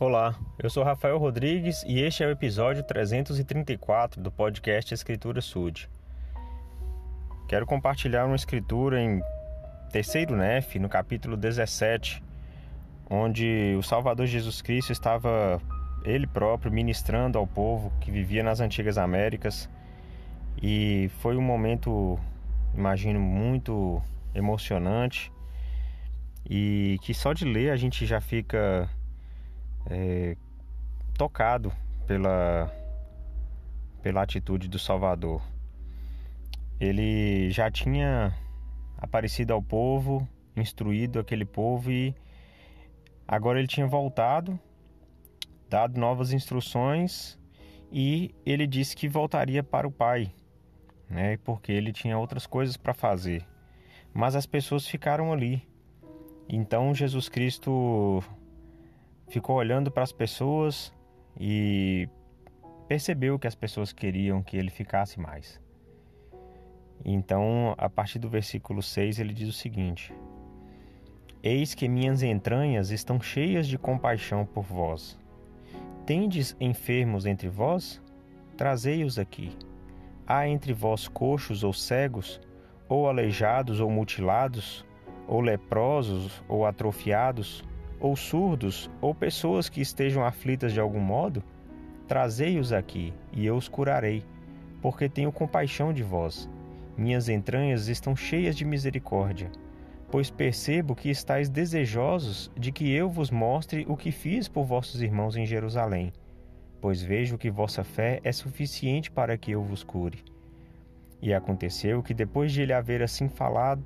Olá, eu sou Rafael Rodrigues e este é o episódio 334 do podcast Escritura Sud. Quero compartilhar uma escritura em terceiro Nef, no capítulo 17, onde o Salvador Jesus Cristo estava ele próprio ministrando ao povo que vivia nas antigas Américas e foi um momento, imagino, muito emocionante e que só de ler a gente já fica é, tocado pela, pela atitude do Salvador. Ele já tinha aparecido ao povo, instruído aquele povo e agora ele tinha voltado, dado novas instruções e ele disse que voltaria para o Pai, né? Porque ele tinha outras coisas para fazer. Mas as pessoas ficaram ali. Então Jesus Cristo ficou olhando para as pessoas e percebeu que as pessoas queriam que ele ficasse mais. Então, a partir do versículo 6, ele diz o seguinte: Eis que minhas entranhas estão cheias de compaixão por vós. Tendes enfermos entre vós? Trazei-os aqui. Há entre vós coxos ou cegos, ou aleijados ou mutilados, ou leprosos ou atrofiados, ou surdos, ou pessoas que estejam aflitas de algum modo, trazei-os aqui, e eu os curarei, porque tenho compaixão de vós. Minhas entranhas estão cheias de misericórdia, pois percebo que estáis desejosos de que eu vos mostre o que fiz por vossos irmãos em Jerusalém, pois vejo que vossa fé é suficiente para que eu vos cure. E aconteceu que depois de ele haver assim falado,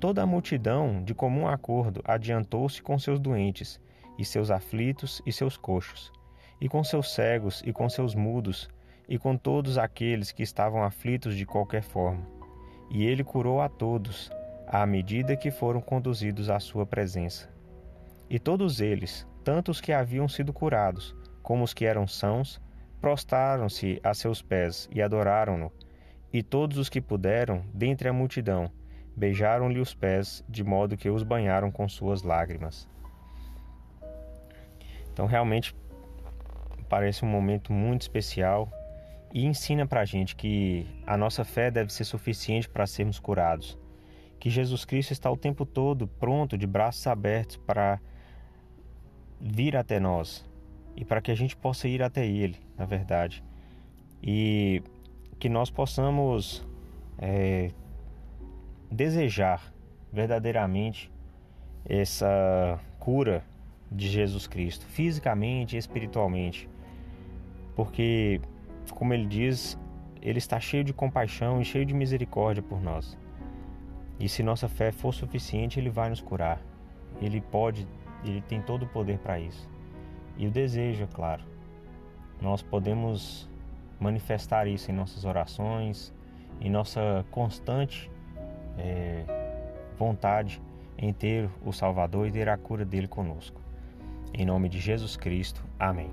Toda a multidão, de comum acordo, adiantou-se com seus doentes, e seus aflitos e seus coxos, e com seus cegos e com seus mudos, e com todos aqueles que estavam aflitos de qualquer forma. E ele curou a todos, à medida que foram conduzidos à sua presença. E todos eles, tanto os que haviam sido curados, como os que eram sãos, prostraram-se a seus pés e adoraram-no. E todos os que puderam, dentre a multidão, beijaram-lhe os pés, de modo que os banharam com suas lágrimas. Então, realmente, parece um momento muito especial e ensina para a gente que a nossa fé deve ser suficiente para sermos curados. Que Jesus Cristo está o tempo todo pronto, de braços abertos, para vir até nós e para que a gente possa ir até Ele, na verdade. E que nós possamos é, desejar verdadeiramente essa cura de Jesus Cristo, fisicamente e espiritualmente. Porque, como ele diz, ele está cheio de compaixão e cheio de misericórdia por nós. E se nossa fé for suficiente, ele vai nos curar. Ele pode, ele tem todo o poder para isso. E o desejo, é claro. Nós podemos manifestar isso em nossas orações, em nossa constante é, vontade em ter o Salvador e ter a cura dele conosco. Em nome de Jesus Cristo. Amém.